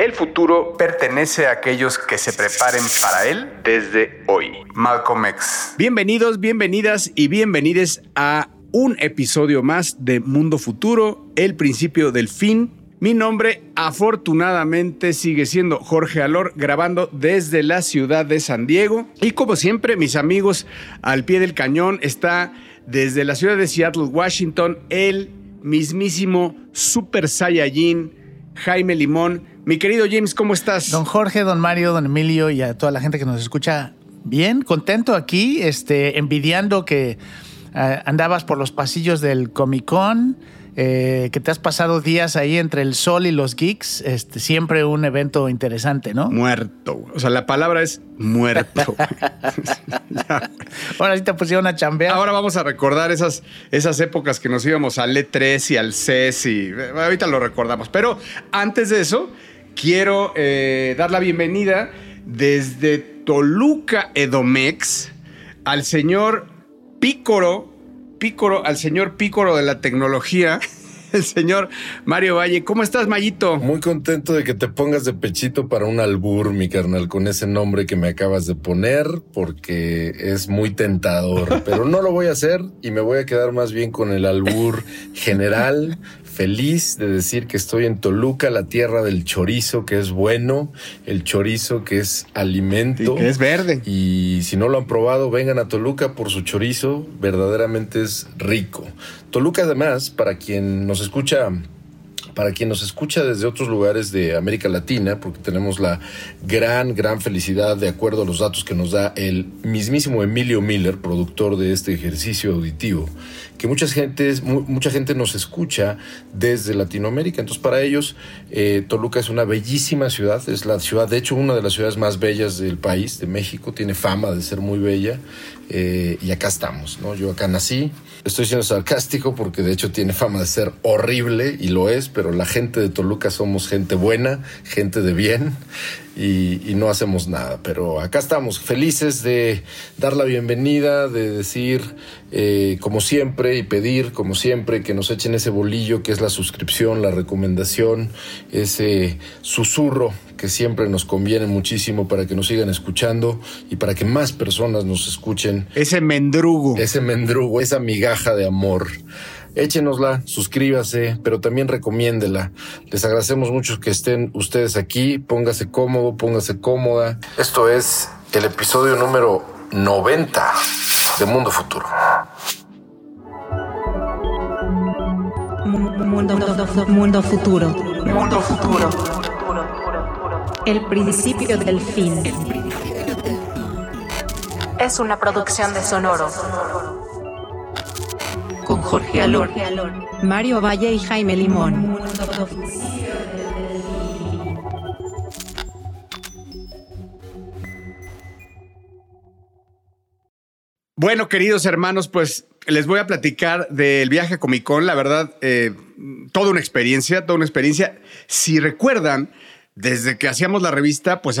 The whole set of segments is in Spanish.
El futuro pertenece a aquellos que se preparen para él desde hoy. Malcolm X. Bienvenidos, bienvenidas y bienvenides a un episodio más de Mundo Futuro, el principio del fin. Mi nombre afortunadamente sigue siendo Jorge Alor, grabando desde la ciudad de San Diego. Y como siempre, mis amigos, al pie del cañón está desde la ciudad de Seattle, Washington, el mismísimo Super Saiyajin Jaime Limón. Mi querido James, ¿cómo estás? Don Jorge, don Mario, don Emilio y a toda la gente que nos escucha, bien, contento aquí, este, envidiando que eh, andabas por los pasillos del Comic Con. Eh, que te has pasado días ahí entre el sol y los geeks, este, siempre un evento interesante, ¿no? Muerto. O sea, la palabra es muerto. Ahora sí te pusieron a chambear. Ahora vamos a recordar esas, esas épocas que nos íbamos al E3 y al CES y eh, ahorita lo recordamos. Pero antes de eso, quiero eh, dar la bienvenida desde Toluca Edomex al señor Pícoro Pícoro, al señor Pícoro de la tecnología, el señor Mario Valle. ¿Cómo estás, Mayito? Muy contento de que te pongas de pechito para un albur, mi carnal, con ese nombre que me acabas de poner, porque es muy tentador. Pero no lo voy a hacer y me voy a quedar más bien con el albur general, feliz de decir que estoy en Toluca, la tierra del chorizo, que es bueno, el chorizo que es alimento. que es verde. Y si no lo han probado, vengan a Toluca por su chorizo, verdaderamente es rico. Toluca además, para quien nos escucha para quien nos escucha desde otros lugares de América Latina, porque tenemos la gran, gran felicidad, de acuerdo a los datos que nos da el mismísimo Emilio Miller, productor de este ejercicio auditivo, que mucha gente, mucha gente nos escucha desde Latinoamérica. Entonces, para ellos, eh, Toluca es una bellísima ciudad, es la ciudad, de hecho, una de las ciudades más bellas del país, de México, tiene fama de ser muy bella, eh, y acá estamos, ¿no? Yo acá nací, estoy siendo sarcástico porque de hecho tiene fama de ser horrible, y lo es, pero la gente de Toluca somos gente buena, gente de bien, y, no hacemos nada. Pero acá estamos felices de dar la bienvenida, de decir eh, como siempre y pedir como siempre que nos echen ese bolillo que es la suscripción, la recomendación, ese susurro que siempre nos conviene muchísimo para que nos sigan escuchando y para que más personas nos escuchen. Ese mendrugo. Ese mendrugo, esa migaja de amor échenosla, suscríbase, pero también recomiéndela. Les agradecemos mucho que estén ustedes aquí. Póngase cómodo, póngase cómoda. Esto es el episodio número 90 de Mundo Futuro. Mundo, mundo futuro. Mundo futuro. El principio del fin. Es una producción de Sonoro Jorge Alor, Mario Valle y Jaime Limón. Bueno, queridos hermanos, pues les voy a platicar del viaje a Comic Con. La verdad, eh, toda una experiencia, toda una experiencia. Si recuerdan, desde que hacíamos la revista, pues,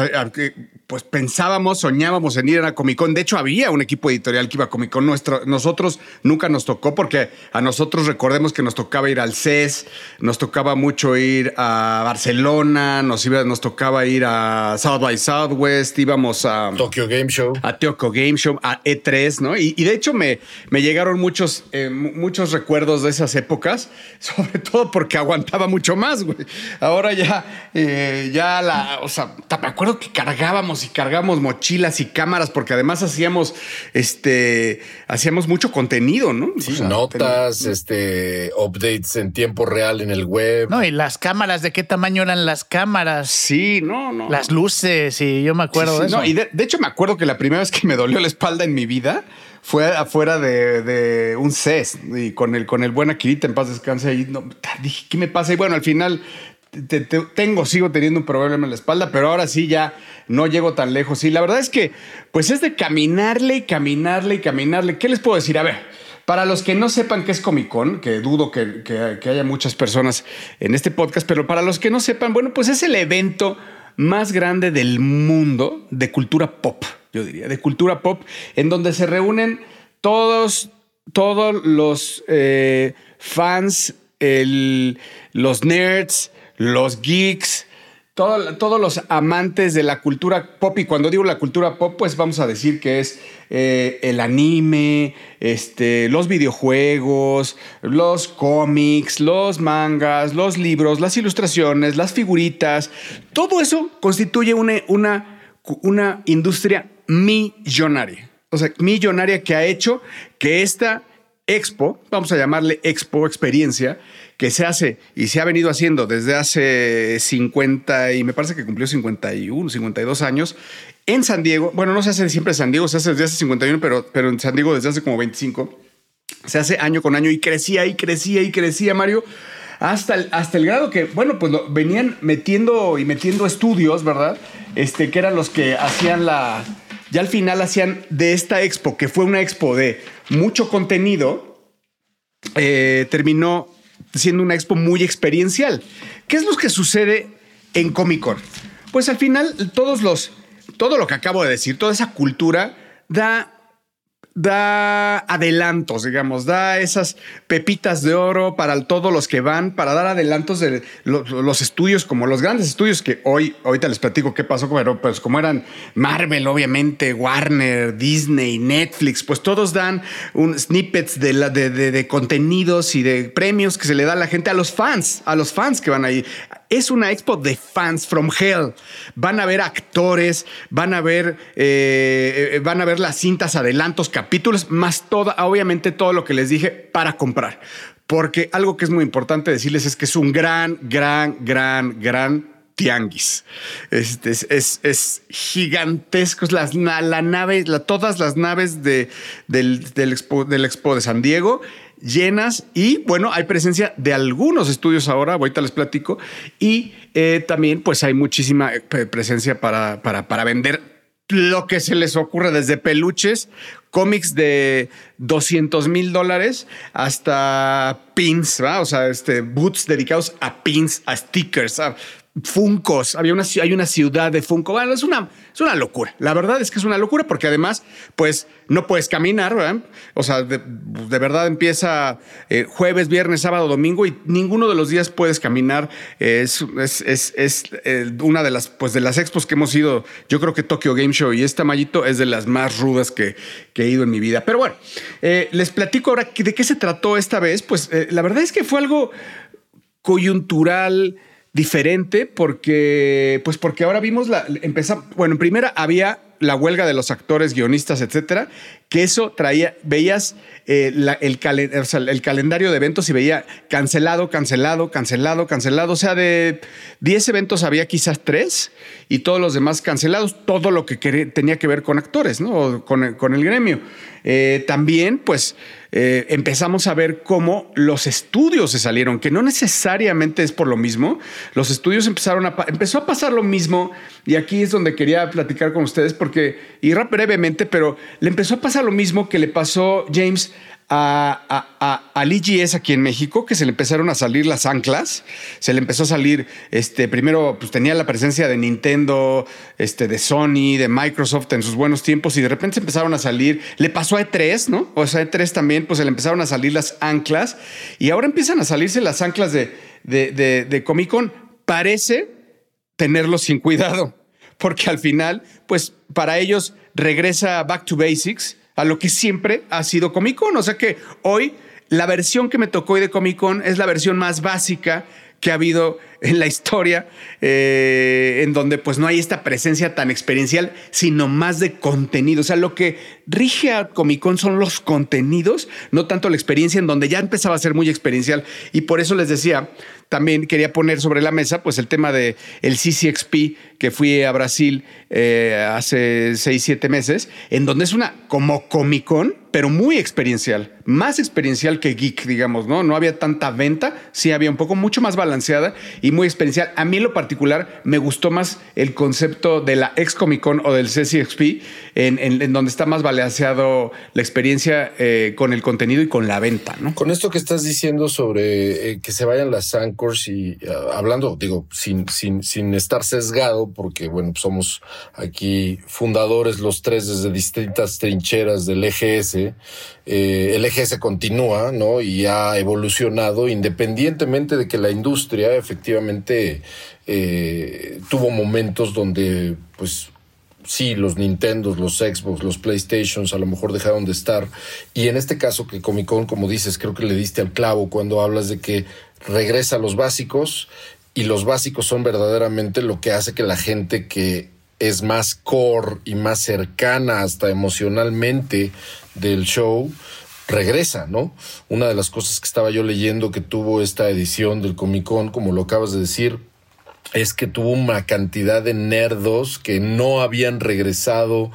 pues pensábamos, soñábamos en ir a Comic Con. De hecho, había un equipo editorial que iba a Comic Con. Nuestro, nosotros nunca nos tocó porque a nosotros recordemos que nos tocaba ir al CES, nos tocaba mucho ir a Barcelona, nos, iba, nos tocaba ir a South by Southwest, íbamos a Tokyo Game Show. A Tokyo Game Show, a E3, ¿no? Y, de hecho me, me llegaron muchos, eh, muchos recuerdos de esas épocas, sobre todo porque aguantaba mucho más, güey. Ahora ya... Eh, ya la, o sea, me acuerdo que cargábamos y cargábamos mochilas y cámaras porque además hacíamos, este, hacíamos mucho contenido, ¿no? Sí, notas, este, updates en tiempo real en el web. No, y las cámaras, ¿de qué tamaño eran las cámaras? Sí, no, no. Las luces, y yo me acuerdo de eso. No, y de, hecho me acuerdo que la primera vez que me dolió la espalda en mi vida fue afuera de, un CES y con el, con el buen Akirita en paz descanse ahí. No, dije, ¿qué me pasa? Y bueno, al final tengo, sigo teniendo un problema en la espalda, pero ahora sí ya no llego tan lejos. Y la verdad es que, pues es de caminarle y caminarle y caminarle. ¿Qué les puedo decir? A ver, para los que no sepan qué es Comic Con, que dudo que, que haya muchas personas en este podcast, pero para los que no sepan, bueno, pues es el evento más grande del mundo de cultura pop, yo diría, de cultura pop, en donde se reúnen todos, todos los eh, fans, los nerds, los geeks, todo- todos los amantes de la cultura pop, y cuando digo la cultura pop, pues vamos a decir que es eh, el anime, este, los videojuegos, los cómics, los mangas, los libros, las ilustraciones, las figuritas, todo eso constituye una, una, una industria millonaria. O sea, millonaria que ha hecho que esta expo, vamos a llamarle expo experiencia, que se hace y se ha venido haciendo desde hace 50 y me parece que cumplió 51, 52 años en San Diego. Bueno, no se hace siempre en San Diego, se hace desde hace 51, pero, pero en San Diego desde hace como 25. Se hace año con año y crecía y crecía y crecía, Mario. Hasta el, hasta el grado que, bueno, pues venían metiendo y metiendo estudios, ¿verdad? Este, que eran los que hacían la. Ya al final hacían de esta expo, que fue una expo de mucho contenido, eh, terminó siendo una expo muy experiencial. ¿Qué es lo que sucede en Comic Con? Pues al final todos los, todo lo que acabo de decir, toda esa cultura da da adelantos, digamos, da esas pepitas de oro para todos los que van, para dar adelantos de lo- los estudios, como los grandes estudios que hoy, ahorita les platico qué pasó, pero pues como eran Marvel, obviamente, Warner, Disney, Netflix, pues todos dan un snippets de, la, de, de- de contenidos y de premios que se le da a la gente, a los fans, a los fans que van ahí. Es una expo de fans from hell. Van a ver actores, van a ver, eh, eh, van a ver las cintas, adelantos, capítulos, más toda, obviamente todo lo que les dije para comprar. Porque algo que es muy importante decirles es que es un gran, gran, gran, gran tianguis. Este, es, es, es gigantesco. Es las- la, nave, la- todas las naves de, del, del expo, del Expo de San Diego llenas y bueno, hay presencia de algunos estudios ahora, ahorita les platico, y eh, también pues hay muchísima eh, pre- presencia para, para, para vender lo que se les ocurre, desde peluches, cómics de 200 mil dólares hasta pins, ¿va? o sea, este, boots dedicados a pins, a stickers, a Funcos, había una, hay una ciudad de Funko. Bueno, es una, es una locura. La verdad es que es una locura porque además, pues no puedes caminar, ¿verdad? O sea, de, verdad empieza eh, jueves, viernes, sábado, domingo y ninguno de los días puedes caminar. Es es, es, eh, una de las, pues, de las expos que hemos ido. Yo creo que Tokyo Game Show y esta Mayito es de las más rudas que, que he ido en mi vida. Pero bueno, eh, les platico ahora de qué se trató esta vez. Pues la verdad es que fue algo coyuntural diferente porque pues porque ahora vimos la empezamos bueno en primera había la huelga de los actores guionistas etcétera que eso traía veías eh, el, el calendario de eventos y veía cancelado cancelado cancelado cancelado. O sea de 10 eventos había quizás tres y todos los demás cancelados todo lo que tenía que ver con actores no con el, con el gremio Eh, también pues eh, empezamos a ver cómo los estudios se salieron, que no necesariamente es por lo mismo. Los estudios empezaron a... Empezó a pasar lo mismo y aquí es donde quería platicar con ustedes porque, y brevemente, pero le empezó a pasar lo mismo que le pasó James a, a, a- aquí en México, que se le empezaron a salir las anclas, se le empezó a salir, este, primero pues tenía la presencia de Nintendo, este, de Sony, de Microsoft en sus buenos tiempos y de repente se empezaron a salir, le pasó a E3, ¿no? O sea, E3 también, pues se le empezaron a salir las anclas y ahora empiezan a salirse las anclas de, de, de, de Comic Con. Parece tenerlos sin cuidado, porque al final, pues para ellos regresa back to basics a lo que siempre ha sido Comic Con. O sea que hoy la versión que me tocó hoy de Comic Con es la versión más básica que ha habido en la historia, eh, en donde pues no hay esta presencia tan experiencial, sino más de contenido. O sea, lo que rige a Comic Con son los contenidos, no tanto la experiencia, en donde ya empezaba a ser muy experiencial. Y por eso les decía, también quería poner sobre la mesa pues el tema de el CCXP que fui a Brasil eh, hace seis, siete meses, en donde es una como Comic Con, pero muy experiencial, más experiencial que geek, digamos, ¿no? No había tanta venta, sí había un poco mucho más balanceada y muy experiencial. A mí en lo particular me gustó más el concepto de la ex Comic Con o del CCXP, en, en- en donde está más balanceado la experiencia eh, con el contenido y con la venta, ¿no? Con esto que estás diciendo sobre eh, que se vayan las Anchors y ah, hablando, digo, sin, sin, sin estar sesgado, porque bueno, somos aquí fundadores los tres desde distintas trincheras del EGS. Eh, el EGS continúa, ¿no? Y ha evolucionado independientemente de que la industria efectivamente eh, tuvo momentos donde, pues, sí, los Nintendos, los Xbox, los PlayStations a lo mejor dejaron de estar. Y en este caso que Comic Con, como dices, creo que le diste al clavo cuando hablas de que regresa a los básicos y los básicos son verdaderamente lo que hace que la gente que es más core y más cercana hasta emocionalmente del show, regresa, ¿no? Una de las cosas que estaba yo leyendo que tuvo esta edición del Comic Con, como lo acabas de decir, es que tuvo una cantidad de nerdos que no habían regresado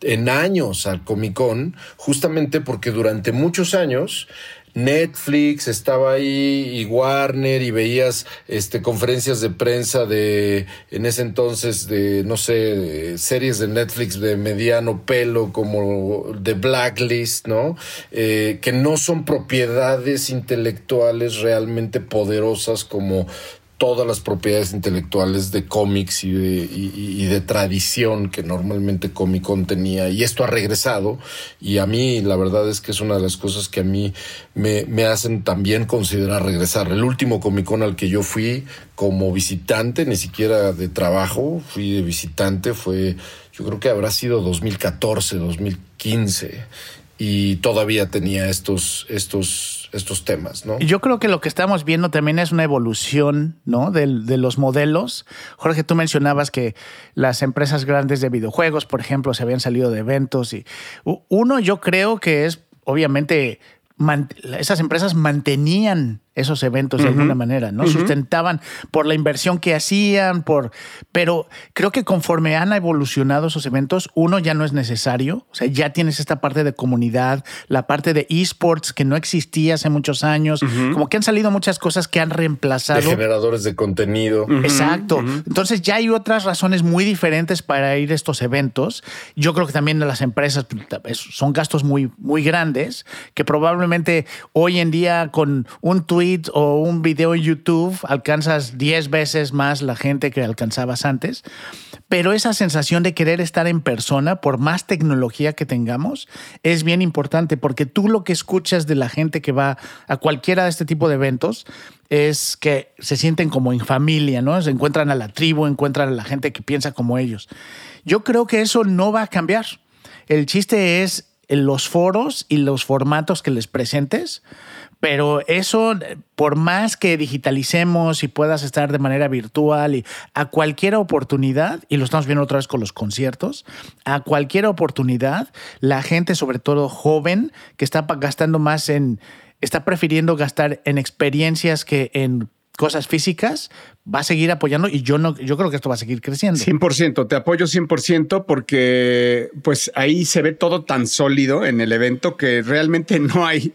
en años al Comic Con, justamente porque durante muchos años Netflix estaba ahí y Warner y veías este conferencias de prensa de en ese entonces de no sé series de Netflix de mediano pelo como The Blacklist no eh, que no son propiedades intelectuales realmente poderosas como todas las propiedades intelectuales de cómics y de, tradición que normalmente Comic Con tenía. Y esto ha regresado. Y a mí la verdad es que es una de las cosas que a mí me, me hacen también considerar regresar. El último Comic Con al que yo fui como visitante, ni siquiera de trabajo, fui de visitante, fue, yo creo que habrá sido 2014, 2015. Y todavía tenía estos, estos estos temas, ¿no? Yo creo que lo que estamos viendo también es una evolución, ¿no? De, los modelos. Jorge, tú mencionabas que las empresas grandes de videojuegos, por ejemplo, se habían salido de eventos y uno yo creo que es obviamente esas empresas mantenían esos eventos de alguna manera, ¿no? Sustentaban por la inversión que hacían, por. Pero creo que conforme han evolucionado esos eventos, uno ya no es necesario. O sea, ya tienes esta parte de comunidad, la parte de esports que no existía hace muchos años. Como que han salido muchas cosas que han reemplazado. De generadores de contenido. Exacto. Entonces ya hay otras razones muy diferentes para ir a estos eventos. Yo creo que también las empresas pues, son gastos muy, muy grandes que probablemente hoy en día con un tweet o un video en YouTube alcanzas 10 veces más la gente que alcanzabas antes. Pero esa sensación de querer estar en persona, por más tecnología que tengamos, es bien importante porque tú lo que escuchas de la gente que va a cualquiera de este tipo de eventos es que se sienten como en familia, ¿no? Se encuentran a la tribu, encuentran a la gente que piensa como ellos. Yo creo que eso no va a cambiar. El chiste es los foros y los formatos que les presentes pero eso, por más que digitalicemos y puedas estar de manera virtual y a cualquier oportunidad, y lo estamos viendo otra vez con los conciertos, a cualquier oportunidad, la gente, sobre todo joven, que está gastando más en, está prefiriendo gastar en experiencias que en cosas físicas, va a seguir apoyando y yo no, yo creo que esto va a seguir creciendo. 100%, te apoyo 100% porque pues ahí se ve todo tan sólido en el evento que realmente no hay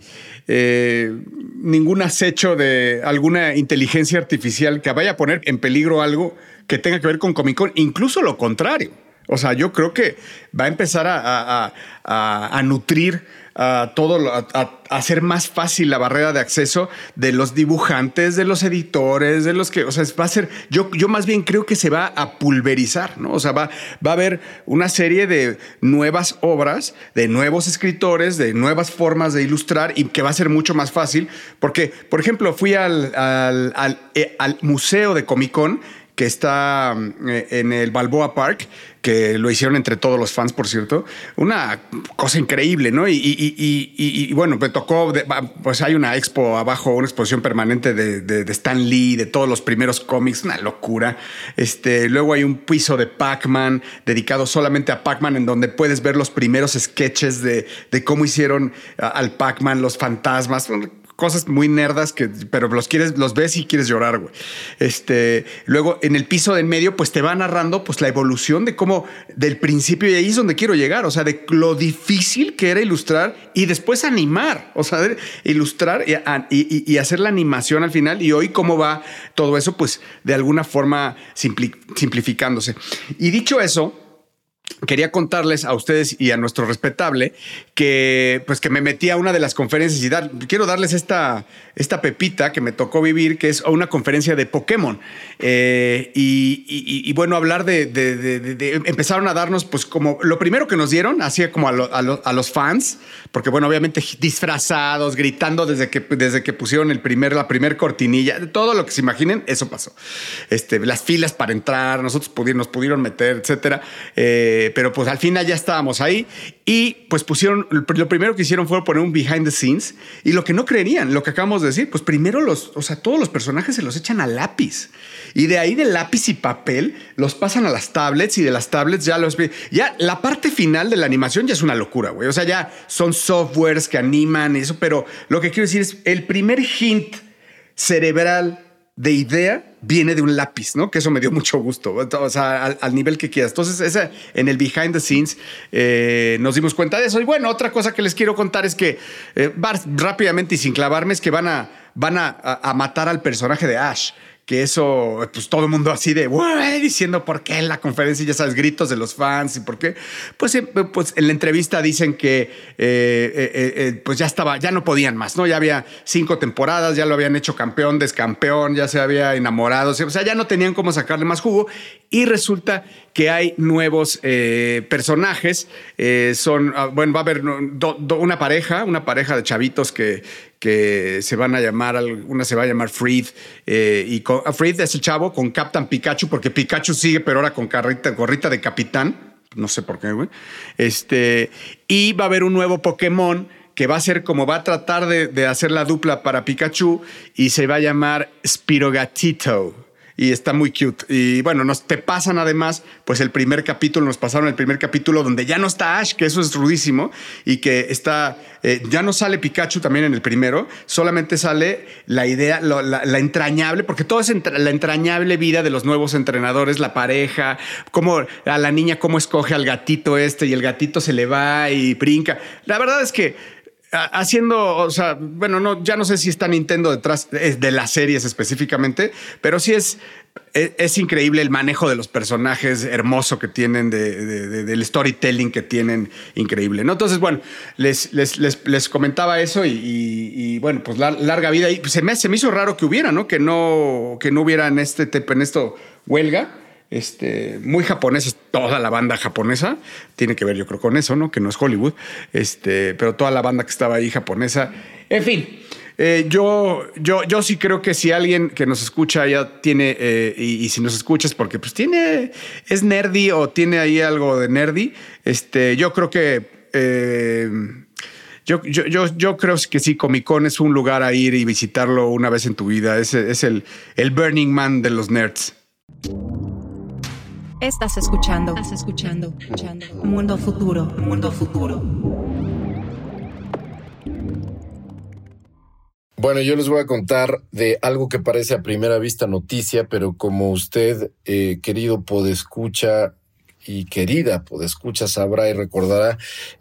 eh, ningún acecho de alguna inteligencia artificial que vaya a poner en peligro algo que tenga que ver con Comic Con, incluso lo contrario. O sea, yo creo que va a empezar a nutrir a todo, a, hacer más fácil la barrera de acceso de los dibujantes, de los editores, de los que, o sea, va a ser, yo, yo más bien creo que se va a pulverizar, ¿no? O sea, va, va a haber una serie de nuevas obras, de nuevos escritores, de nuevas formas de ilustrar y que va a ser mucho más fácil, porque, por ejemplo, fui al, al, al, eh, al museo de Comic Con que está eh, en el Balboa Park, que lo hicieron entre todos los fans, por cierto. Una cosa increíble, ¿no? Y, bueno, me tocó, pues hay una expo abajo, una exposición permanente de, Stan Lee, de todos los primeros cómics, una locura. Este, luego hay un piso de Pac-Man dedicado solamente a Pac-Man, en donde puedes ver los primeros sketches de, de cómo hicieron al Pac-Man, los fantasmas cosas muy nerdas que, pero los quieres, los ves y quieres llorar, güey. Este, luego en el piso de en medio, pues te va narrando pues la evolución de cómo del principio y ahí es donde quiero llegar, o sea, de lo difícil que era ilustrar y después animar, o sea, ilustrar y, hacer la animación al final y hoy cómo va todo eso, pues de alguna forma simplificándose. Y dicho eso, quería contarles a ustedes y a nuestro respetable que pues que me metí a una de las conferencias y dar, quiero darles esta, esta pepita que me tocó vivir, que es una conferencia de Pokémon. Eh, y, bueno, hablar de, Empezaron a darnos, pues como lo primero que nos dieron, hacía como a, los fans, porque bueno, obviamente disfrazados, gritando desde que, desde que pusieron el primer, la primer cortinilla, todo lo que se imaginen, eso pasó. Este, las filas para entrar, nosotros pudieron, nos pudieron meter, etcétera. Eh, pero pues al final ya estábamos ahí. Y pues pusieron, lo primero que hicieron fue poner un behind the scenes y lo que no creerían, lo que acabamos de decir, pues primero los, o sea, todos los personajes se los echan a lápiz. Y de ahí de lápiz y papel los pasan a las tablets y de las tablets ya los... Ya la parte final de la animación ya es una locura, güey. O sea, ya son softwares que animan eso, pero lo que quiero decir es el primer hint cerebral de idea viene de un lápiz, ¿no? Que eso me dio mucho gusto, o sea, al, nivel que quieras. Entonces, esa, en el behind the scenes eh, nos dimos cuenta de eso. Y bueno, otra cosa que les quiero contar es que, eh, rápidamente y sin clavarme, es que van a, van a matar al personaje de Ash que eso, pues todo el mundo así de, diciendo por qué en la conferencia, ya sabes, gritos de los fans y por qué. Pues, eh, pues en la entrevista dicen que eh, eh, pues ya estaba, ya no podían más, ¿no? Ya había cinco temporadas, ya lo habían hecho campeón, descampeón, ya se había enamorado, o sea, ya no tenían cómo sacarle más jugo y resulta que hay nuevos personajes, son, ah, bueno, va a haber una pareja, una pareja de chavitos que, que se van a llamar, una se va a llamar Freed, eh, y con, Freed es el chavo con Captain Pikachu, porque Pikachu sigue, pero ahora con carrita, gorrita de capitán, no sé por qué, güey. Este, y va a haber un nuevo Pokémon que va a ser como va a tratar de, de hacer la dupla para Pikachu y se va a llamar Spirogatito y está muy cute. Y bueno, nos te pasan además, pues el primer capítulo, nos pasaron el primer capítulo donde ya no está Ash, que eso es rudísimo, y que está, eh, ya no sale Pikachu también en el primero, solamente sale la idea, la, entrañable, porque todo es la entrañable vida de los nuevos entrenadores, la pareja, cómo a la niña, cómo escoge al gatito este y el gatito se le va y brinca. La verdad es que haciendo, o sea, bueno, no, ya no sé si está Nintendo detrás de las series específicamente, pero sí es, es, increíble el manejo de los personajes hermoso que tienen, de, del storytelling que tienen, increíble, ¿no? Entonces, bueno, les, les, les, comentaba eso y, bueno, pues larga vida. Y se me, se me hizo raro que hubiera, ¿no? Que no, que no hubiera en este, en esto huelga este, muy japonés, toda la banda japonesa, tiene que ver yo creo con eso, ¿no? Que no es Hollywood, este, pero toda la banda que estaba ahí japonesa, en fin. Eh, yo, yo, yo sí creo que si alguien que nos escucha ya tiene, eh, y, si nos escuchas porque pues tiene, es nerdy o tiene ahí algo de nerdy, este, yo creo que... Eh, yo, yo, yo, yo, creo que sí, Comic Con es un lugar a ir y visitarlo una vez en tu vida. Es, es el, el Burning Man de los nerds. Estás escuchando. Estás escuchando. escuchando. Mundo futuro. Mundo futuro. Bueno, yo les voy a contar de algo que parece a primera vista noticia, pero como usted, eh, querido podescucha, y querida escucha sabrá y recordará,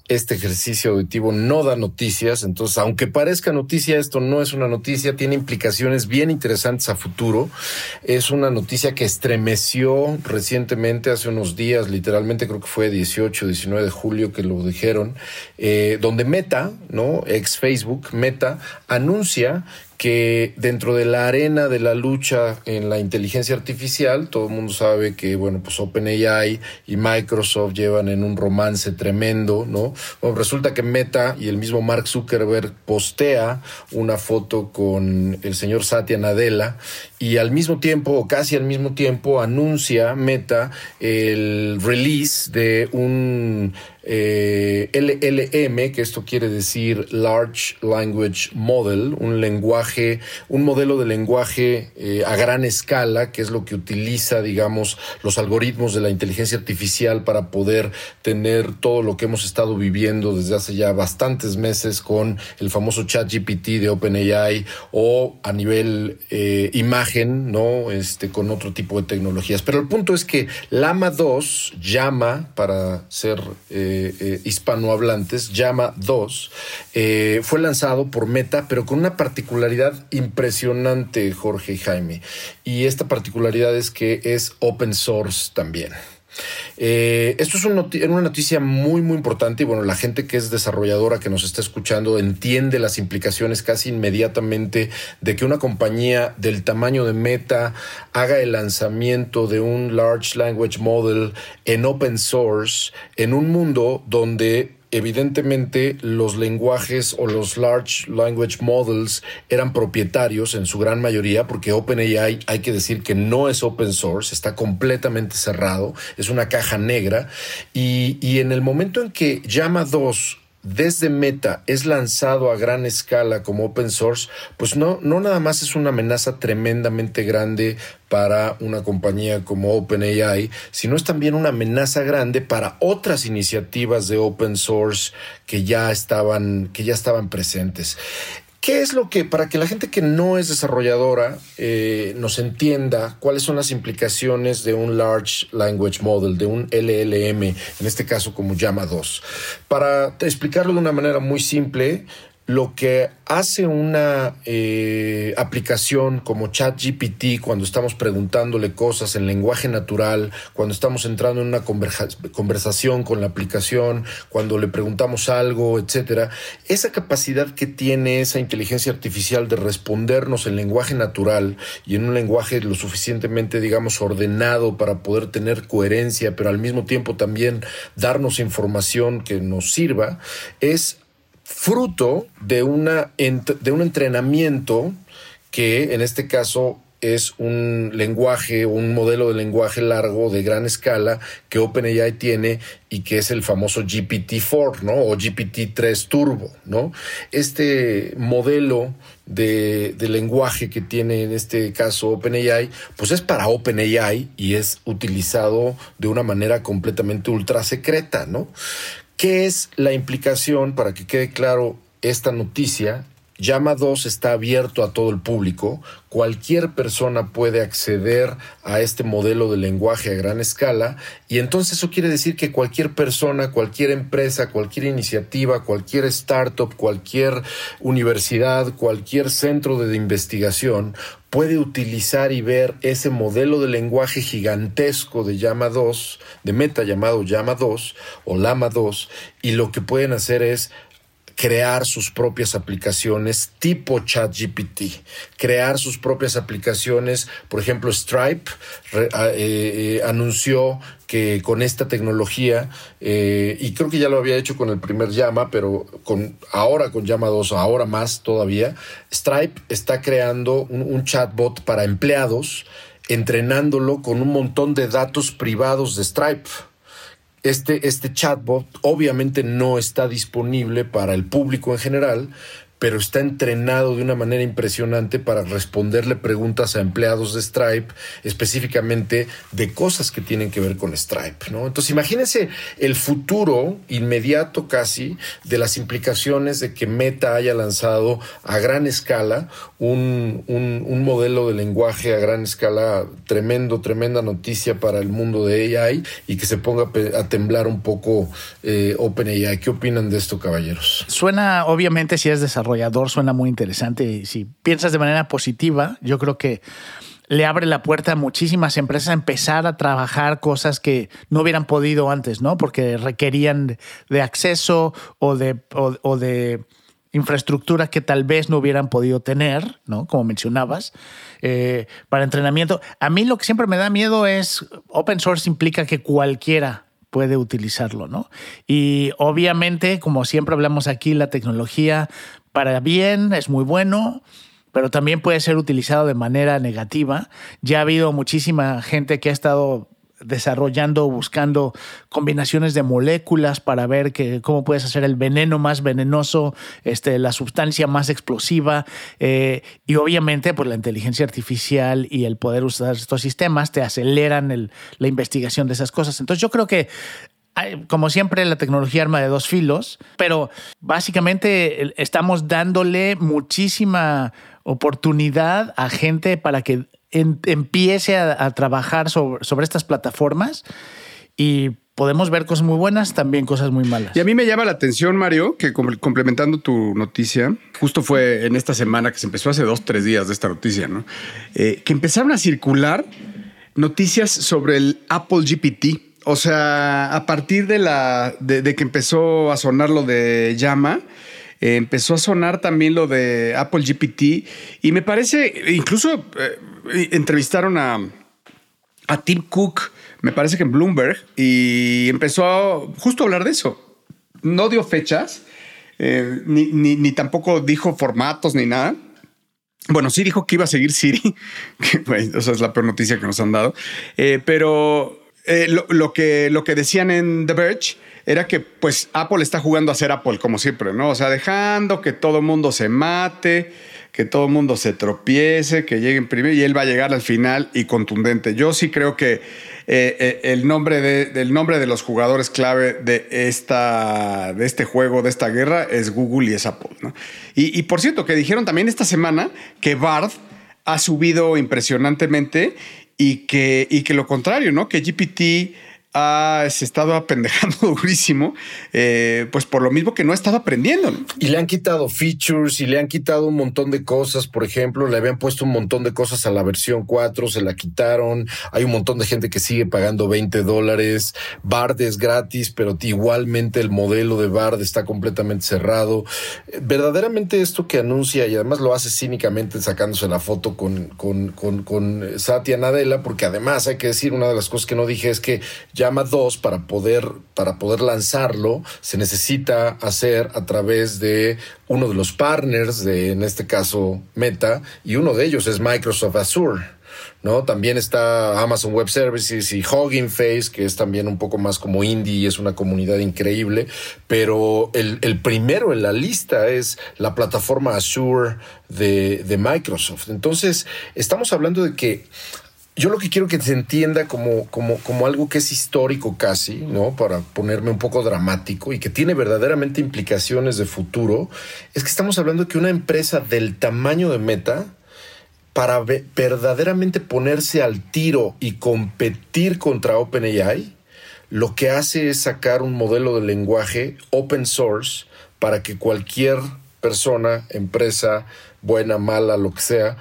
este ejercicio auditivo no da noticias, entonces aunque parezca noticia, esto no es una noticia, tiene implicaciones bien interesantes a futuro. Es una noticia que estremeció recientemente, hace unos días, literalmente creo que fue 18, 19 de julio que lo dijeron, eh, donde Meta, ¿no? Ex Facebook, Meta, anuncia que dentro de la arena de la lucha en la inteligencia artificial, todo el mundo sabe que, bueno, pues OpenAI y Microsoft llevan en un romance tremendo, ¿no? Bueno, resulta que Meta y el mismo Mark Zuckerberg postea una foto con el señor Satya Nadella y al mismo tiempo, o casi al mismo tiempo, anuncia Meta el release de un eh, LLM, que esto quiere decir Large Language Model, un lenguaje, un modelo de lenguaje eh, a gran escala, que es lo que utiliza, digamos, los algoritmos de la inteligencia artificial para poder tener todo lo que hemos estado viviendo desde hace ya bastantes meses con el famoso ChatGPT de OpenAI o a nivel eh, imagen, ¿no? Este, con otro tipo de tecnologías. Pero el punto es que Lama 2 llama para ser eh, eh, hispanohablantes, Llama 2, eh, fue lanzado por Meta, pero con una particularidad impresionante, Jorge y Jaime. Y esta particularidad es que es open source también. Eh, esto es una noticia muy, muy importante y bueno, la gente que es desarrolladora, que nos está escuchando, entiende las implicaciones casi inmediatamente de que una compañía del tamaño de Meta haga el lanzamiento de un Large Language Model en open source en un mundo donde evidentemente los lenguajes o los large language models eran propietarios en su gran mayoría porque OpenAI hay que decir que no es open source, está completamente cerrado, es una caja negra. Y, y en el momento en que Llama 2 desde Meta es lanzado a gran escala como open source, pues no, no nada más es una amenaza tremendamente grande para una compañía como OpenAI, sino es también una amenaza grande para otras iniciativas de open source que ya estaban, que ya estaban presentes. ¿Qué es lo que, para que la gente que no es desarrolladora eh, nos entienda cuáles son las implicaciones de un Large Language Model, de un LLM, en este caso como Llama 2? Para explicarlo de una manera muy simple, lo que hace una eh, aplicación como ChatGPT cuando estamos preguntándole cosas en lenguaje natural, cuando estamos entrando en una conversación con la aplicación, cuando le preguntamos algo, etcétera, esa capacidad que tiene esa inteligencia artificial de respondernos en lenguaje natural y en un lenguaje lo suficientemente, digamos, ordenado para poder tener coherencia, pero al mismo tiempo también darnos información que nos sirva, es fruto de, una, de un entrenamiento que en este caso es un lenguaje, un modelo de lenguaje largo de gran escala que OpenAI tiene y que es el famoso GPT-4, ¿no? O GPT-3 Turbo, ¿no? Este modelo de, de, lenguaje que tiene en este caso OpenAI, pues es para OpenAI y es utilizado de una manera completamente ultra secreta, ¿no? ¿Qué es la implicación para que quede claro esta noticia? Llama 2 está abierto a todo el público. Cualquier persona puede acceder a este modelo de lenguaje a gran escala y entonces eso quiere decir que cualquier persona, cualquier empresa, cualquier iniciativa, cualquier startup, cualquier universidad, cualquier centro de investigación puede utilizar y ver ese modelo de lenguaje gigantesco de Llama 2, de meta llamado Llama 2 o Lama 2, y lo que pueden hacer es crear sus propias aplicaciones tipo ChatGPT, crear sus propias aplicaciones. Por ejemplo, Stripe ah, eh, eh, anunció que con esta tecnología, eh, y creo que ya lo había hecho con el primer llama, pero con, ahora con llama 2, ahora más todavía, Stripe está creando un chatbot para empleados, entrenándolo con un montón de datos privados de Stripe este, este chatbot obviamente no está disponible para el público en general, pero está entrenado de una manera impresionante para responderle preguntas a empleados de Stripe, específicamente de cosas que tienen que ver con Stripe. ¿no? Entonces, imagínense el futuro inmediato casi de las implicaciones de que Meta haya lanzado a gran escala un, un, modelo de lenguaje a gran escala tremendo, tremenda noticia para el mundo de AI y que se ponga a temblar un poco eh, OpenAI. ¿Qué opinan de esto, caballeros? Suena, obviamente, si es desarrollo suena muy interesante. Y si piensas de manera positiva, yo creo que le abre la puerta a muchísimas empresas a empezar a trabajar cosas que no hubieran podido antes, ¿no? Porque requerían de acceso o de, o, de infraestructura que tal vez no hubieran podido tener, ¿no? Como mencionabas, eh, para entrenamiento. A mí lo que siempre me da miedo es, open source implica que cualquiera puede utilizarlo, ¿no? Y obviamente, como siempre hablamos aquí, la tecnología para bien es muy bueno, pero también puede ser utilizado de manera negativa. Ya ha habido muchísima gente que ha estado desarrollando, buscando combinaciones de moléculas para ver que, cómo puedes hacer el veneno más venenoso, este, la sustancia más explosiva. Eh, y obviamente, pues la inteligencia artificial y el poder usar estos sistemas te aceleran la investigación de esas cosas. Entonces yo creo que como siempre, la tecnología arma de dos filos, pero básicamente estamos dándole muchísima oportunidad a gente para que empiece a, trabajar sobre, estas plataformas y podemos ver cosas muy buenas, también cosas muy malas. Y a mí me llama la atención, Mario, que complementando tu noticia, justo fue en esta semana que se empezó hace dos, tres días de esta noticia, ¿no? Eh, que empezaron a circular noticias sobre el Apple GPT o sea, a partir de, la, de, que empezó a sonar lo de llama, eh, empezó a sonar también lo de Apple GPT y me parece, incluso eh, entrevistaron a, a Tim Cook, me parece que en Bloomberg, y empezó a, justo a hablar de eso. No dio fechas, eh, ni, tampoco dijo formatos ni nada. Bueno, sí dijo que iba a seguir Siri, que pues, esa es la peor noticia que nos han dado, pero eh, lo, que, lo que decían en The Verge era que pues Apple está jugando a ser Apple como siempre, ¿no? O sea, dejando que todo el mundo se mate, que todo el mundo se tropiece, que lleguen primero y él va a llegar al final y contundente. Yo sí creo que eh, eh, el, nombre de, nombre de los jugadores clave de, esta, de este juego, de esta guerra, es Google y es Apple. ¿no? Y, y por cierto, que dijeron también esta semana que Bard ha subido impresionantemente y que, y que lo contrario, ¿no? Que GPT ha estado apendejando durísimo, eh, pues por lo mismo que no ha estado aprendiendo. Y le han quitado features y le han quitado un montón de cosas. Por ejemplo, le habían puesto un montón de cosas a la versión 4, se la quitaron. Hay un montón de gente que sigue pagando 20 dólares. Bard es gratis, pero igualmente el modelo de Bard está completamente cerrado. Verdaderamente esto que anuncia y además lo hace cínicamente sacándose la foto con, con, con, con Satya Nadella, porque además hay que decir una de las cosas que no dije es que llama 2 para poder, para poder lanzarlo se necesita hacer a través de uno de los partners de, en este caso, Meta, y uno de ellos es Microsoft Azure. ¿no? También está Amazon Web Services y Hugging Face, que es también un poco más como indie y es una comunidad increíble. Pero el, el primero en la lista es la plataforma Azure de, de Microsoft. Entonces, estamos hablando de que yo lo que quiero que se entienda como, como, como algo que es histórico casi, ¿no? Para ponerme un poco dramático y que tiene verdaderamente implicaciones de futuro, es que estamos hablando de que una empresa del tamaño de Meta, para verdaderamente ponerse al tiro y competir contra OpenAI, lo que hace es sacar un modelo de lenguaje open source para que cualquier persona, empresa, buena, mala, lo que sea,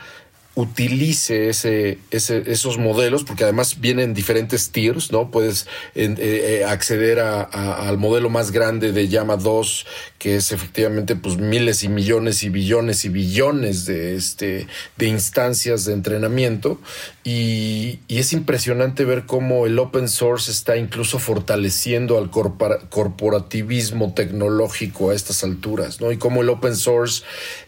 utilice ese, esos modelos, porque además vienen diferentes tiers, ¿no? Puedes eh, eh, acceder a, al modelo más grande de Llama 2, que es efectivamente pues miles y millones y billones y billones de, este, de instancias de entrenamiento. Y, es impresionante ver cómo el open source está incluso fortaleciendo al corporativismo tecnológico a estas alturas, ¿no? Y cómo el open source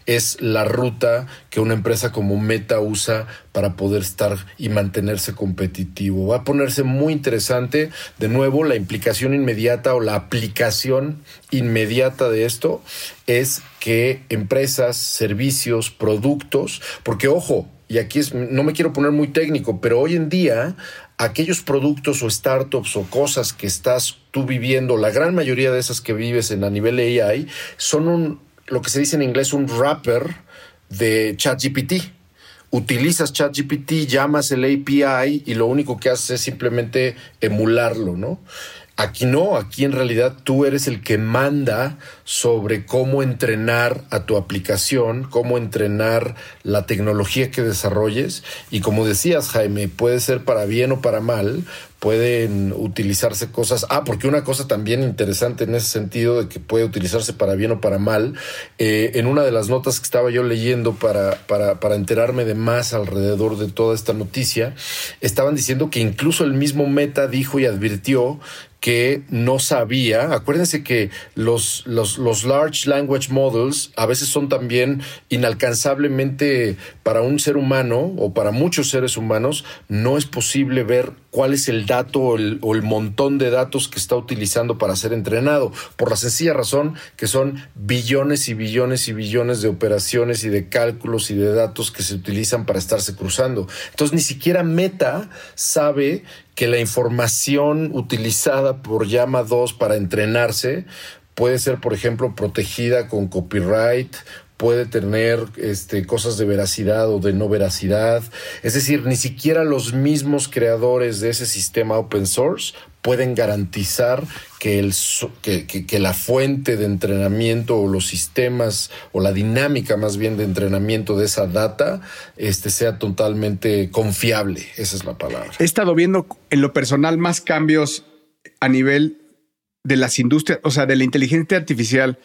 es la ruta que una empresa como Meta usa para poder estar y mantenerse competitivo. Va a ponerse muy interesante, de nuevo, la implicación inmediata o la aplicación inmediata de esto es que empresas, servicios, productos, porque ojo, y aquí es, no me quiero poner muy técnico, pero hoy en día aquellos productos o startups o cosas que estás tú viviendo, la gran mayoría de esas que vives en a nivel AI, son un, lo que se dice en inglés, un wrapper de ChatGPT. Utilizas ChatGPT, llamas el API y lo único que haces es simplemente emularlo, ¿no? Aquí no, aquí en realidad tú eres el que manda sobre cómo entrenar a tu aplicación, cómo entrenar la tecnología que desarrolles y como decías Jaime, puede ser para bien o para mal, pueden utilizarse cosas. Ah, porque una cosa también interesante en ese sentido de que puede utilizarse para bien o para mal, eh, en una de las notas que estaba yo leyendo para, para, para enterarme de más alrededor de toda esta noticia, estaban diciendo que incluso el mismo Meta dijo y advirtió que no sabía. Acuérdense que los, los, los, large language models a veces son también inalcanzablemente para un ser humano o para muchos seres humanos, no es posible ver cuál es el dato o el, o el montón de datos que está utilizando para ser entrenado, por la sencilla razón que son billones y billones y billones de operaciones y de cálculos y de datos que se utilizan para estarse cruzando. Entonces ni siquiera Meta sabe que la información utilizada por Llama 2 para entrenarse puede ser, por ejemplo, protegida con copyright, puede tener este, cosas de veracidad o de no veracidad. Es decir, ni siquiera los mismos creadores de ese sistema open source pueden garantizar que, el, que, la fuente de entrenamiento o los sistemas o la dinámica más bien de entrenamiento de esa data este, sea totalmente confiable. Esa es la palabra. He estado viendo en lo personal más cambios a nivel de las industrias, o sea, de la inteligencia artificial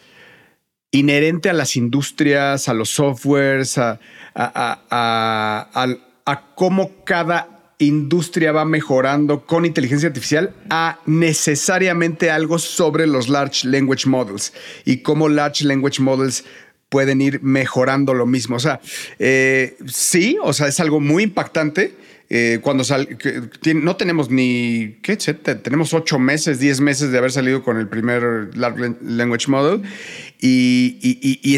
inherente a las industrias, a los softwares, a, cómo cada industria va mejorando con inteligencia artificial a necesariamente algo sobre los large language models y cómo large language models pueden ir mejorando lo mismo. O sea, eh, sí, o sea, es algo muy impactante. Eh, cuando sal, no tenemos ni, ¿qué? Tenemos ocho meses, diez meses de haber salido con el primer Large Language Model y, y, y,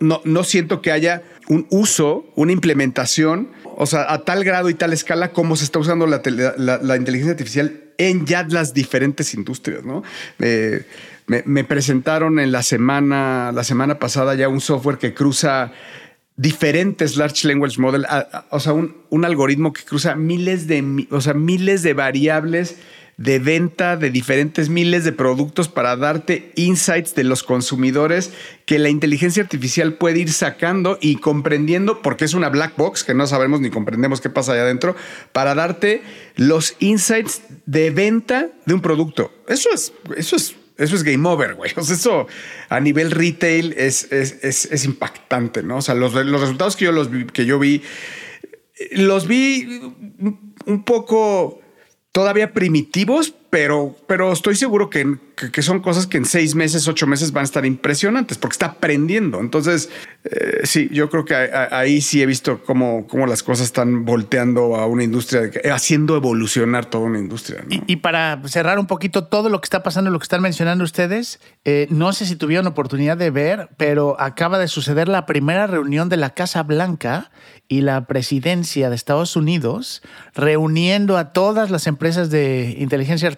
no, no siento que haya un uso, una implementación, o sea, a tal grado y tal escala como se está usando la, la, inteligencia artificial en ya las diferentes industrias, ¿no? me, me, presentaron en la semana, la semana pasada ya un software que cruza diferentes large language model, o sea, un, un, algoritmo que cruza miles de, o sea, miles de variables de venta de diferentes miles de productos para darte insights de los consumidores que la inteligencia artificial puede ir sacando y comprendiendo, porque es una black box que no sabemos ni comprendemos qué pasa allá adentro, para darte los insights de venta de un producto. Eso es, eso es, eso es game over, güey. O sea, eso a nivel retail es, es, impactante, ¿no? O sea, los, los resultados que yo, los que yo vi, los vi un poco todavía primitivos, pero, pero estoy seguro que, que, son cosas que en seis meses, ocho meses van a estar impresionantes porque está aprendiendo. Entonces, eh, sí, yo creo que ahí sí he visto cómo, cómo, las cosas están volteando a una industria, haciendo evolucionar toda una industria. Y, para cerrar un poquito todo lo que está pasando, lo que están mencionando ustedes, eh, no sé si tuvieron oportunidad de ver, pero acaba de suceder la primera reunión de la Casa Blanca y la presidencia de Estados Unidos reuniendo a todas las empresas de inteligencia artificial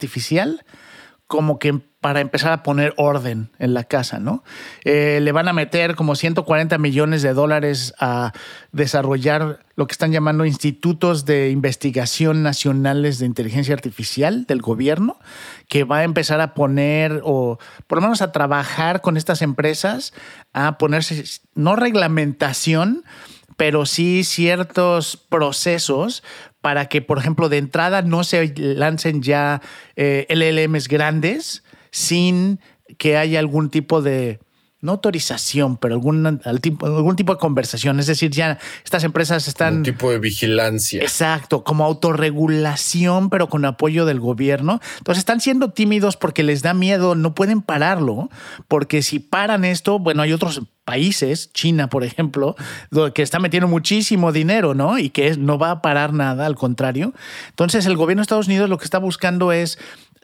como que para empezar a poner orden en la casa, ¿no? Eh, le van a meter como 140 millones de dólares a desarrollar lo que están llamando institutos de investigación nacionales de inteligencia artificial del gobierno, que va a empezar a poner o por lo menos a trabajar con estas empresas a ponerse, no reglamentación, pero sí ciertos procesos para que, por ejemplo, de entrada no se lancen ya eh, LLMs grandes sin que haya algún tipo de no autorización, pero algún, algún tipo de conversación. Es decir, ya estas empresas están... Un tipo de vigilancia. Exacto, como autorregulación, pero con apoyo del gobierno. Entonces están siendo tímidos porque les da miedo, no pueden pararlo, porque si paran esto, bueno, hay otros países, China, por ejemplo, que está metiendo muchísimo dinero, ¿no? Y que no va a parar nada, al contrario. Entonces el gobierno de Estados Unidos lo que está buscando es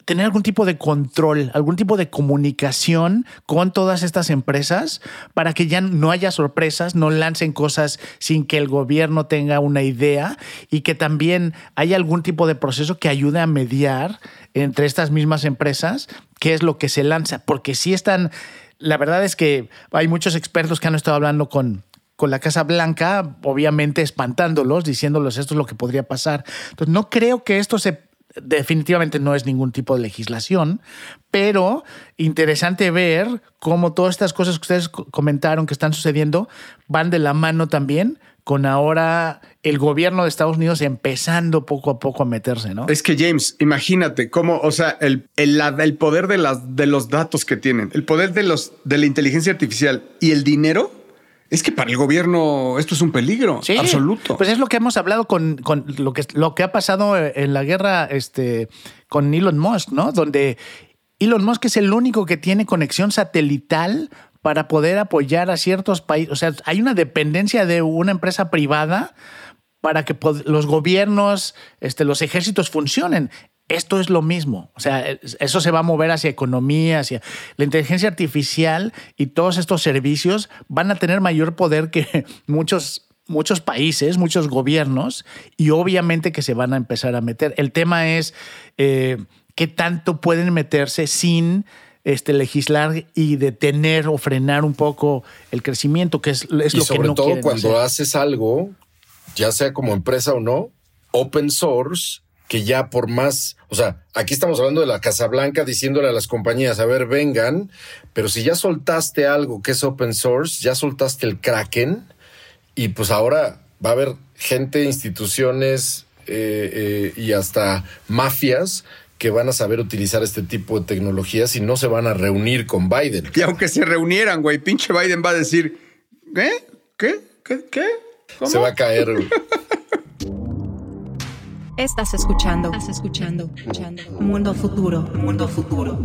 tener algún tipo de control, algún tipo de comunicación con todas estas empresas para que ya no haya sorpresas, no lancen cosas sin que el gobierno tenga una idea y que también haya algún tipo de proceso que ayude a mediar entre estas mismas empresas qué es lo que se lanza, porque si están, la verdad es que hay muchos expertos que han estado hablando con, con la Casa Blanca, obviamente espantándolos, diciéndoles esto es lo que podría pasar. Entonces, no creo que esto se definitivamente no es ningún tipo de legislación, pero interesante ver cómo todas estas cosas que ustedes comentaron que están sucediendo van de la mano también con ahora el gobierno de Estados Unidos empezando poco a poco a meterse, ¿no? Es que James, imagínate cómo, o sea, el, el, poder de, las, de los datos que tienen, el poder de, los, de la inteligencia artificial y el dinero es que para el gobierno esto es un peligro absoluto. Pues es lo que hemos hablado con, lo, que, lo que ha pasado en la guerra este, con Elon Musk, ¿no? Donde Elon Musk es el único que tiene conexión satelital para poder apoyar a ciertos países. O sea, hay una dependencia de una empresa privada para que los gobiernos, este, los ejércitos funcionen. Esto es lo mismo. O sea, eso se va a mover hacia economía, hacia la inteligencia artificial y todos estos servicios van a tener mayor poder que muchos, muchos países, muchos gobiernos y obviamente que se van a empezar a meter. El tema es eh, qué tanto pueden meterse sin este, legislar y detener o frenar un poco el crecimiento, que es, es lo que no Sobre todo cuando haces algo, ya sea como empresa o no, open source que ya por más, o sea, aquí estamos hablando de la Casa Blanca diciéndole a las compañías, a ver, vengan, pero si ya soltaste algo que es open source, ya soltaste el Kraken y pues ahora va a haber gente, instituciones eh, eh, y hasta mafias que van a saber utilizar este tipo de tecnologías y no se van a reunir con Biden. Y aunque se reunieran, güey, pinche Biden va a decir, ¿qué? ¿Qué? ¿Qué? ¿Qué? ¿Cómo? Se va a caer. Estás escuchando. Estás escuchando. escuchando. Mundo futuro. Mundo futuro.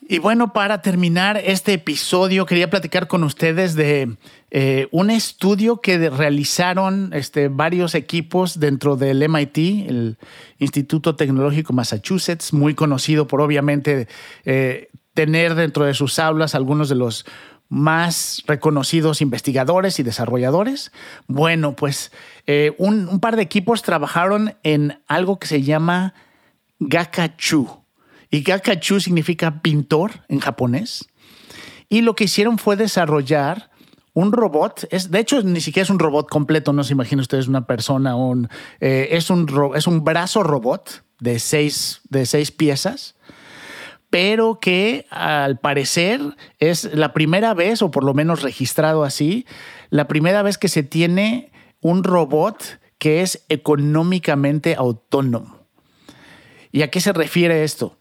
Y bueno, para terminar este episodio, quería platicar con ustedes de eh, un estudio que realizaron este, varios equipos dentro del MIT, el Instituto Tecnológico Massachusetts, muy conocido por obviamente eh, tener dentro de sus aulas algunos de los más reconocidos investigadores y desarrolladores. Bueno, pues eh, un, par de equipos trabajaron en algo que se llama Gakachu. Y Gakachu significa pintor en japonés. Y lo que hicieron fue desarrollar un robot. Es, de hecho, ni siquiera es un robot completo, no se imaginen ustedes una persona. Un, eh, es, un, es un brazo robot de seis, de seis piezas pero que al parecer es la primera vez, o por lo menos registrado así, la primera vez que se tiene un robot que es económicamente autónomo. ¿Y a qué se refiere esto?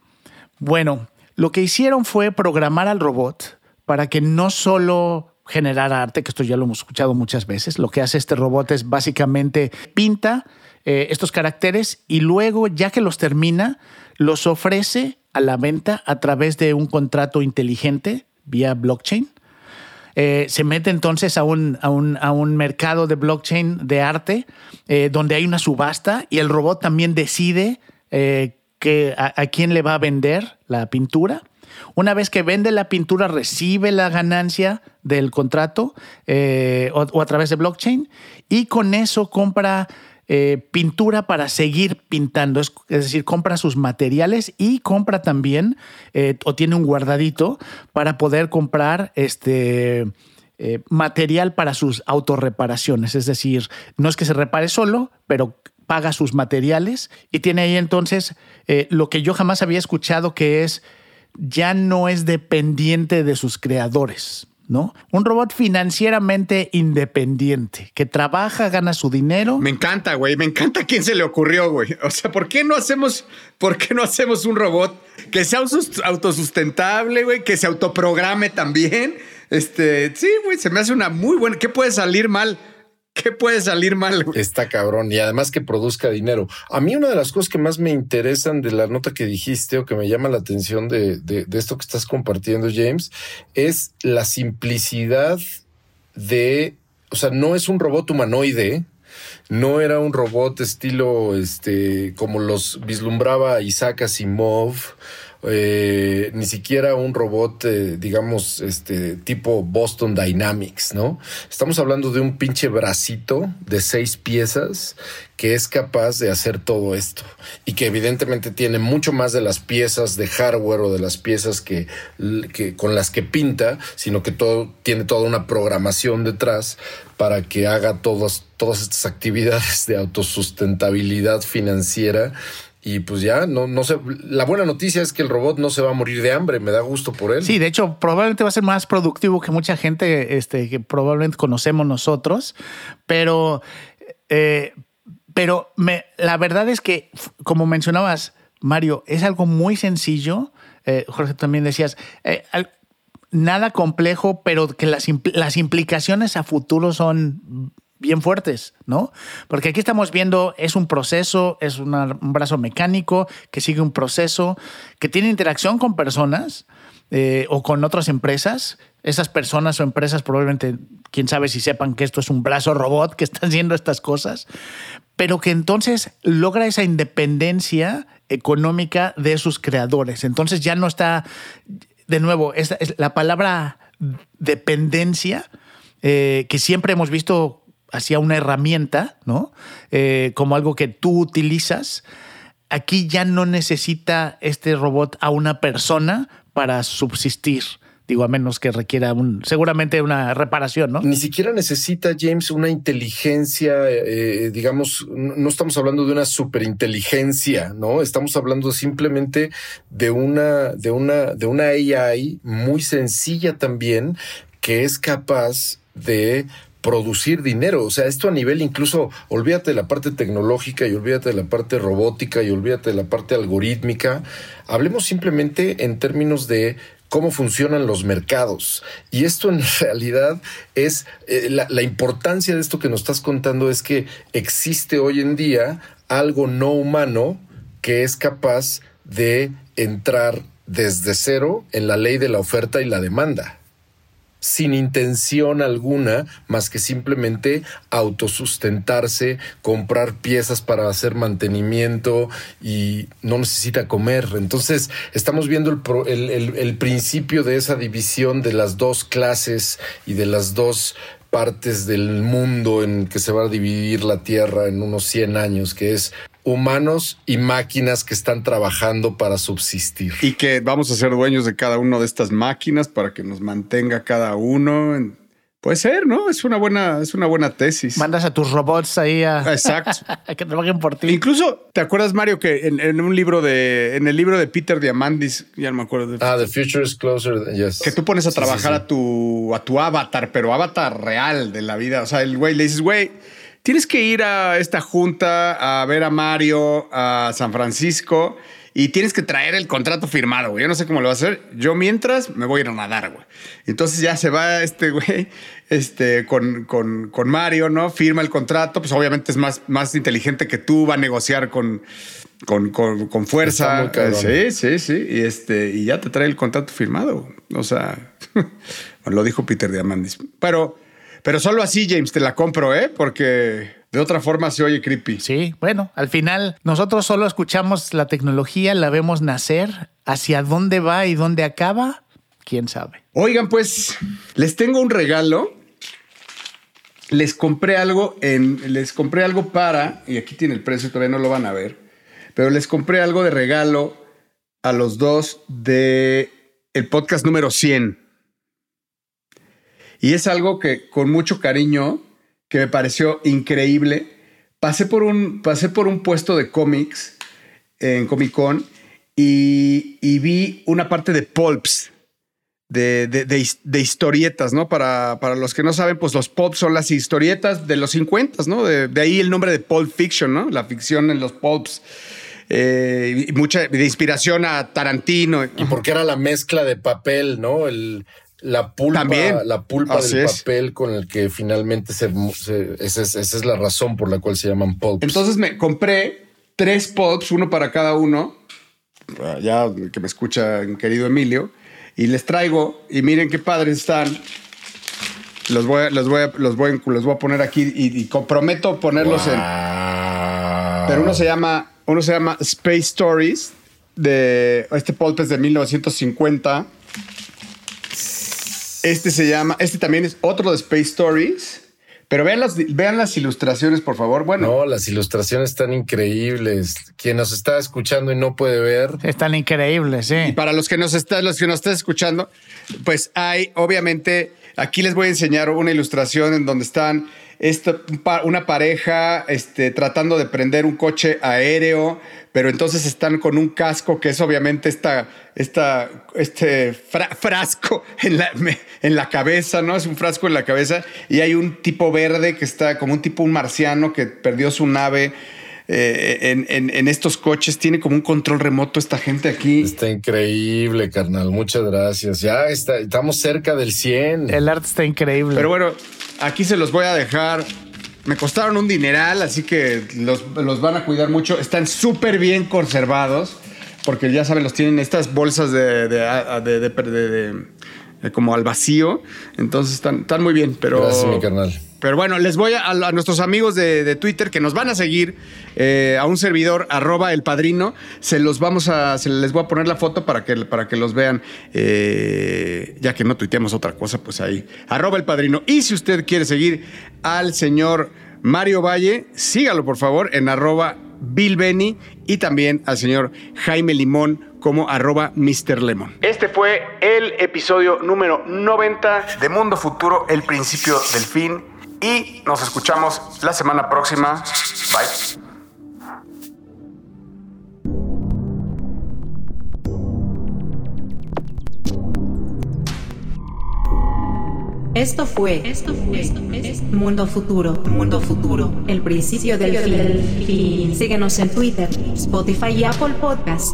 Bueno, lo que hicieron fue programar al robot para que no solo generara arte, que esto ya lo hemos escuchado muchas veces, lo que hace este robot es básicamente pinta eh, estos caracteres y luego, ya que los termina, los ofrece a la venta a través de un contrato inteligente vía blockchain. Eh, se mete entonces a un, a un- a un mercado de blockchain de arte eh, donde hay una subasta y el robot también decide eh, que a, quién le va a vender la pintura. Una vez que vende la pintura, recibe la ganancia del contrato o a través de blockchain y con eso compra eh, pintura para seguir pintando. Es, decir, compra sus materiales y compra también eh, o tiene un guardadito para poder comprar este eh, material para sus autorreparaciones. Es decir, no es que se repare solo, pero paga sus materiales y tiene ahí entonces lo que yo jamás había escuchado que es ya no es dependiente de sus creadores. ¿No? Un robot financieramente independiente, que trabaja, gana su dinero. Me encanta, güey. Me encanta quién se le ocurrió, güey. O sea, ¿por qué no hacemos, por qué no hacemos un robot que sea autos- autosustentable, güey, que se autoprograme también? Este, sí, güey, se me hace una muy buena. ¿Qué puede salir mal? ¿Qué puede salir mal? Está cabrón y además que produzca dinero. A mí una de las cosas que más me interesan de la nota que dijiste o que me llama la atención de, de- de esto que estás compartiendo, James, es la simplicidad de, o sea, no es un robot humanoide, no era un robot estilo, este, como los vislumbraba Isaac Asimov, eh, ni siquiera un robot, eh, digamos, este, tipo Boston Dynamics, ¿no? Estamos hablando de un pinche bracito de seis piezas que es capaz de hacer todo esto y que evidentemente tiene mucho más de las piezas de hardware o de las piezas que, que con las que pinta, sino que todo tiene toda una programación detrás para que haga todas, todas estas actividades de autosustentabilidad financiera. Y pues ya, no, no sé. La buena noticia es que el robot no se va a morir de hambre. Me da gusto por él. Sí, de hecho, probablemente va a ser más productivo que mucha gente este, que probablemente conocemos nosotros, pero, eh, pero me, la verdad es que, como mencionabas, Mario, es algo muy sencillo. Eh, Jorge, también decías, eh, nada complejo, pero que las, las implicaciones a futuro son bien fuertes, ¿no? Porque aquí estamos viendo, es un proceso, es un brazo mecánico que sigue un proceso, que tiene interacción con personas eh, o con otras empresas. Esas personas o empresas probablemente, quién sabe si sepan que esto es un brazo robot que está haciendo estas cosas, pero que entonces logra esa independencia económica de sus creadores. Entonces ya no está, de nuevo, es la palabra dependencia, eh, que siempre hemos visto hacia una herramienta, ¿no? Eh, como algo que tú utilizas. Aquí ya no necesita este robot a una persona para subsistir. Digo, a menos que requiera un, seguramente una reparación, ¿no? Ni siquiera necesita James una inteligencia, eh, digamos, no estamos hablando de una superinteligencia, ¿no? Estamos hablando simplemente de una, de una, de una AI muy sencilla también que es capaz de producir dinero. O sea, esto a nivel incluso, olvídate de la parte tecnológica y olvídate de la parte robótica y olvídate de la parte algorítmica. Hablemos simplemente en términos de cómo funcionan los mercados. Y esto en realidad es eh, la, la importancia de esto que nos estás contando es que existe hoy en día algo no humano que es capaz de entrar desde cero en la ley de la oferta y la demanda sin intención alguna más que simplemente autosustentarse, comprar piezas para hacer mantenimiento y no necesita comer. Entonces estamos viendo el, el, principio de esa división de las dos clases y de las dos partes del mundo en que se va a dividir la Tierra en unos 100 años, que es humanos y máquinas que están trabajando para subsistir. Y que vamos a ser dueños de cada una de estas máquinas para que nos mantenga cada uno. Puede ser, ¿no? Es una buena, es una buena tesis. Mandas a tus robots ahí a, Exacto. que trabajen por ti. Incluso, ¿te acuerdas, Mario, que en, un libro de, en el libro de Peter Diamandis, ya no me acuerdo. ah, The Future is Closer, yes. Que tú pones a trabajar a tu, a tu avatar, pero avatar real de la vida. O sea, el güey le dices, güey, tienes que ir a esta junta a ver a Mario a San Francisco y tienes que traer el contrato firmado, güey. Yo no sé cómo lo va a hacer. Yo mientras me voy a ir a nadar, güey. Entonces ya se va este güey este, con, con, con, Mario, ¿no? Firma el contrato. Pues obviamente es más, más inteligente que tú, va a negociar con, con, con, fuerza. Sí, sí, sí. Y, este, y ya te trae el contrato firmado. O sea, lo dijo Peter Diamandis. Pero pero solo así, James, te la compro, ¿eh? Porque de otra forma se oye creepy. Sí, bueno, al final nosotros solo escuchamos la tecnología, la vemos nacer. ¿Hacia dónde va y dónde acaba? ¿Quién sabe? Oigan, pues les tengo un regalo. Les compré algo en. Les compré algo para. Y aquí tiene el precio, todavía no lo van a ver. Pero les compré algo de regalo a los dos de el podcast número 100. Y es algo que con mucho cariño, que me pareció increíble. Pasé por un, pasé por un puesto de cómics en Comic Con y, vi una parte de pulps, de, de, historietas, ¿no? Para, para, los que no saben, pues los pulps son las historietas de los 50, ¿no? De, ahí el nombre de Pulp Fiction, ¿no? La ficción en los pulps. Eh, mucha de inspiración a Tarantino. Y porque era la mezcla de papel, ¿no? El, la pulpa, la pulpa del papel con el que finalmente se, esa, es, la razón por la cual se llaman pulps. Entonces me compré tres pulps, uno para cada uno, ya que me escucha querido Emilio, y les traigo y miren qué padres están. Los voy, los voy, los voy, los voy a poner aquí y, comprometo ponerlos en. Pero uno se llama, uno se llama Space Stories de este pulp es de 1950 este se llama, este también es otro de Space Stories. Pero vean las, vean las ilustraciones, por favor. Bueno. No, las ilustraciones están increíbles. Quien nos está escuchando y no puede ver. Están increíbles, sí. Y para los que nos están, los que nos están escuchando, pues hay, obviamente, aquí les voy a enseñar una ilustración en donde están esta, una pareja este, tratando de prender un coche aéreo, pero entonces están con un casco que es obviamente esta, esta, este frasco en la, en la cabeza, ¿no? Es un frasco en la cabeza y hay un tipo verde que está como un tipo un marciano que perdió su nave. Eh, en, estos coches. Tiene como un control remoto esta gente aquí. Está increíble, carnal. Muchas gracias. Ya está, estamos cerca del 100. El arte está increíble. Pero bueno, Aquí se los voy a dejar. Me costaron un dineral, así que los, van a cuidar mucho. Están súper bien conservados, porque ya saben, los tienen estas bolsas de, de, como al vacío. Entonces están, están muy bien, pero... Gracias, mi carnal. Pero bueno, les voy a, a nuestros amigos de, Twitter que nos van a seguir eh, a un servidor arroba el padrino. Se los vamos a, se les voy a poner la foto para que, para que los vean. Eh, ya que no tuiteamos otra cosa, pues ahí. Arroba el padrino. Y si usted quiere seguir al señor Mario Valle, sígalo por favor en arroba Bill Benny y también al señor Jaime Limón como arroba Mr. Lemon. Este fue el episodio número 90 de Mundo Futuro, el principio del fin y nos escuchamos la semana próxima. Bye. Esto fue, esto fue, Mundo Futuro, Mundo Futuro, el principio del fin. Síguenos en Twitter, Spotify y Apple Podcast.